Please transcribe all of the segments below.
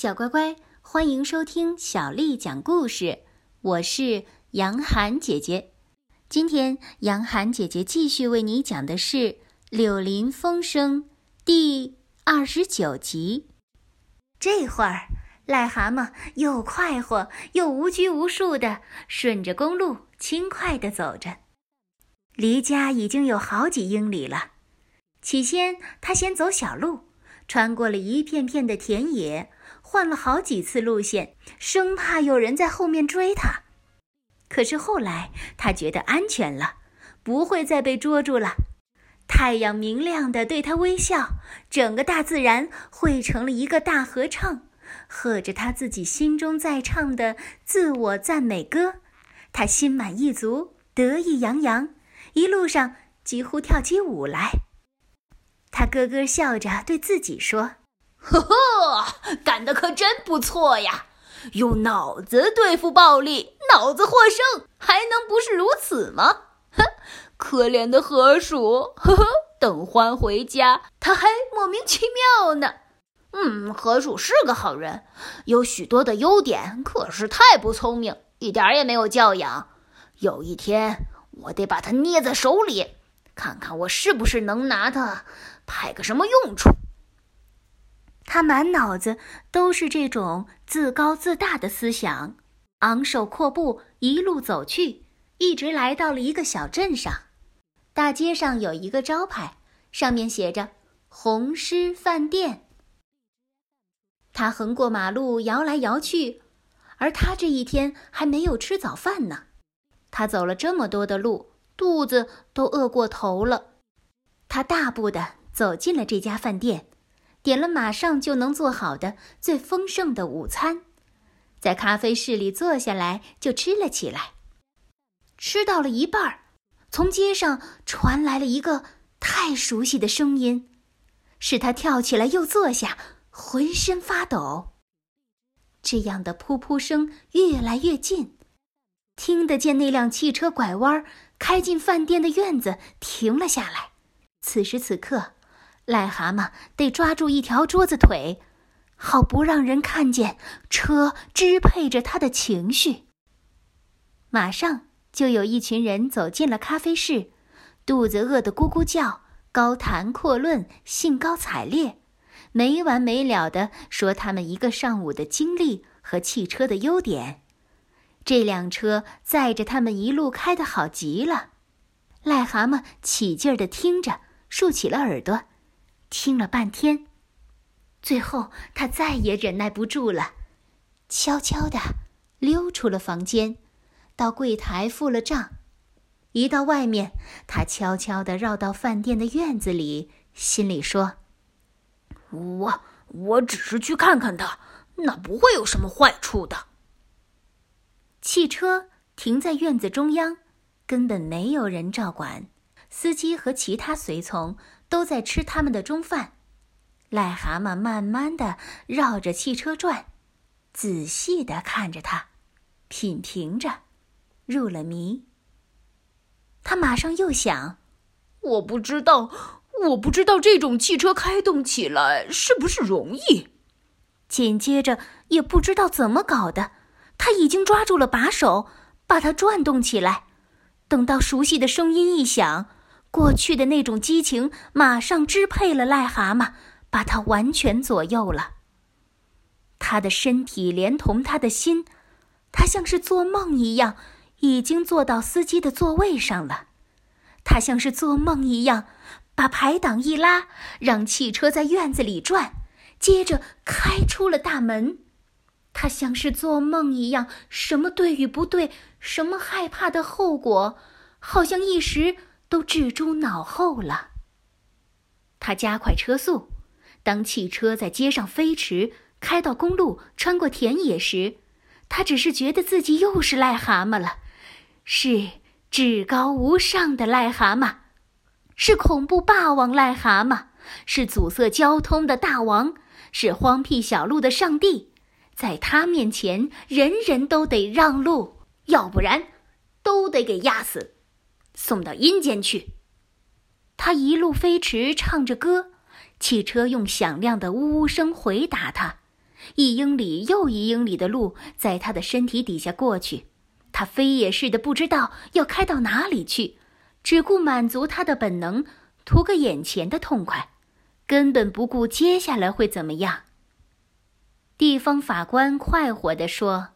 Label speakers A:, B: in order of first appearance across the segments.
A: 小乖乖，欢迎收听小丽讲故事。我是杨涵姐姐。今天杨涵姐姐继续为你讲的是《柳林风声》第二十九集。这会儿，癞蛤蟆又快活又无拘无束的顺着公路轻快的走着，离家已经有好几英里了。起先，他先走小路，穿过了一片片的田野。换了好几次路线，生怕有人在后面追他。可是后来他觉得安全了，不会再被捉住了。太阳明亮的对他微笑，整个大自然汇成了一个大合唱，和着他自己心中在唱的自我赞美歌。他心满意足，得意洋洋，一路上几乎跳起舞来。他咯咯笑着对自己说。
B: 呵呵，干得可真不错呀！用脑子对付暴力，脑子获胜，还能不是如此吗？哼，可怜的河鼠，呵呵，等獾回家，他还莫名其妙呢。嗯，河鼠是个好人，有许多的优点，可是太不聪明，一点也没有教养。有一天，我得把它捏在手里，看看我是不是能拿它派个什么用处。
A: 他满脑子都是这种自高自大的思想，昂首阔步一路走去，一直来到了一个小镇上。大街上有一个招牌，上面写着“红狮饭店”。他横过马路，摇来摇去，而他这一天还没有吃早饭呢。他走了这么多的路，肚子都饿过头了。他大步的走进了这家饭店。点了马上就能做好的最丰盛的午餐，在咖啡室里坐下来就吃了起来。吃到了一半儿，从街上传来了一个太熟悉的声音，使他跳起来又坐下，浑身发抖。这样的噗噗声越来越近，听得见那辆汽车拐弯开进饭店的院子，停了下来。此时此刻。癞蛤蟆得抓住一条桌子腿，好不让人看见车支配着他的情绪。马上就有一群人走进了咖啡室，肚子饿得咕咕叫，高谈阔论，兴高采烈，没完没了的说他们一个上午的经历和汽车的优点。这辆车载着他们一路开得好极了。癞蛤蟆起劲儿地听着，竖起了耳朵。听了半天，最后他再也忍耐不住了，悄悄地溜出了房间，到柜台付了账。一到外面，他悄悄地绕到饭店的院子里，心里说：“
B: 我我只是去看看他，那不会有什么坏处的。”
A: 汽车停在院子中央，根本没有人照管，司机和其他随从。都在吃他们的中饭，癞蛤蟆慢慢的绕着汽车转，仔细的看着它，品评着，入了迷。他马上又想：
B: 我不知道，我不知道这种汽车开动起来是不是容易。
A: 紧接着，也不知道怎么搞的，他已经抓住了把手，把它转动起来。等到熟悉的声音一响。过去的那种激情马上支配了癞蛤蟆，把它完全左右了。他的身体连同他的心，他像是做梦一样，已经坐到司机的座位上了。他像是做梦一样，把排挡一拉，让汽车在院子里转，接着开出了大门。他像是做梦一样，什么对与不对，什么害怕的后果，好像一时。都置诸脑后了。他加快车速，当汽车在街上飞驰，开到公路，穿过田野时，他只是觉得自己又是癞蛤蟆了，是至高无上的癞蛤蟆，是恐怖霸王癞蛤蟆，是阻塞交通的大王，是荒僻小路的上帝。在他面前，人人都得让路，要不然，都得给压死。送到阴间去。他一路飞驰，唱着歌，汽车用响亮的呜呜声回答他，一英里又一英里的路在他的身体底下过去，他飞也似的不知道要开到哪里去，只顾满足他的本能，图个眼前的痛快，根本不顾接下来会怎么样。地方法官快活地说：“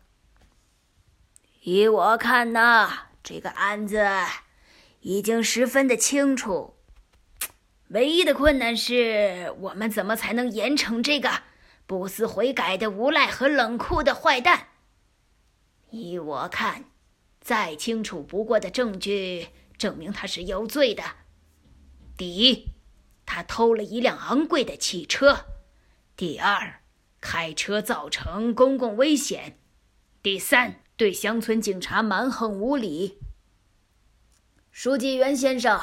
B: 依我看呐，这个案子已经十分的清楚，唯一的困难是我们怎么才能严惩这个。”不思悔改的无赖和冷酷的坏蛋。依我看，再清楚不过的证据证明他是有罪的。第一，他偷了一辆昂贵的汽车；第二，开车造成公共危险；第三，对乡村警察蛮横无理。书记员先生，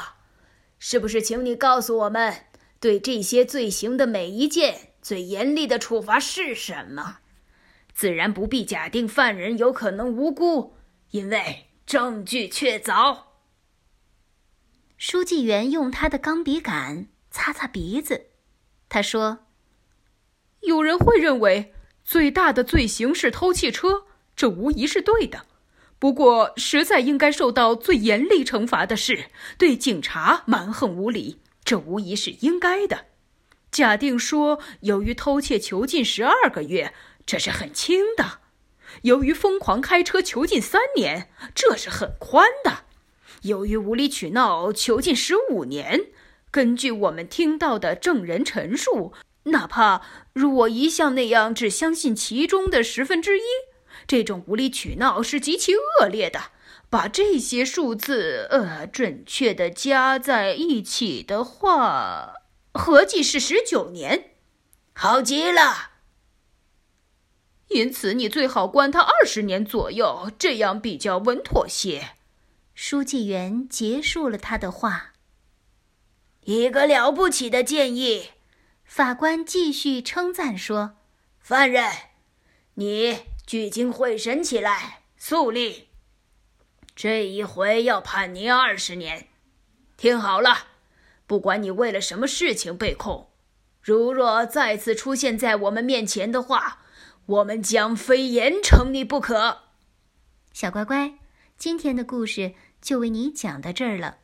B: 是不是请你告诉我们，对这些罪行的每一件？最严厉的处罚是什么？自然不必假定犯人有可能无辜，因为证据确凿。
A: 书记员用他的钢笔杆擦擦鼻子，他说：“
C: 有人会认为最大的罪行是偷汽车，这无疑是对的。不过，实在应该受到最严厉惩罚的是对警察蛮横无理，这无疑是应该的。”假定说，由于偷窃囚禁十二个月，这是很轻的；由于疯狂开车囚禁三年，这是很宽的；由于无理取闹囚禁十五年，根据我们听到的证人陈述，哪怕如我一向那样只相信其中的十分之一，这种无理取闹是极其恶劣的。把这些数字呃准确的加在一起的话。合计是十九年，
B: 好极了。
C: 因此，你最好关他二十年左右，这样比较稳妥些。
A: 书记员结束了他的话。
B: 一个了不起的建议。
A: 法官继续称赞说：“
B: 犯人，你聚精会神起来，肃立。这一回要判你二十年。听好了。”不管你为了什么事情被控，如若再次出现在我们面前的话，我们将非严惩你不可。
A: 小乖乖，今天的故事就为你讲到这儿了。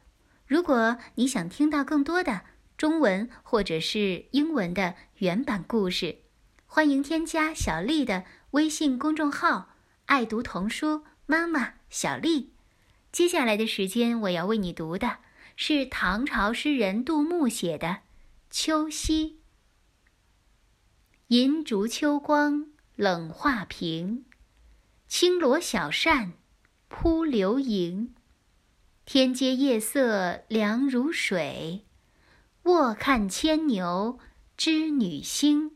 A: 如果你想听到更多的中文或者是英文的原版故事，欢迎添加小丽的微信公众号“爱读童书妈妈小丽”。接下来的时间，我要为你读的。是唐朝诗人杜牧写的《秋夕》。银烛秋光冷画屏，轻罗小扇扑流萤。天阶夜色凉如水，卧看牵牛织女星。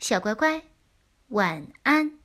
A: 小乖乖，晚安。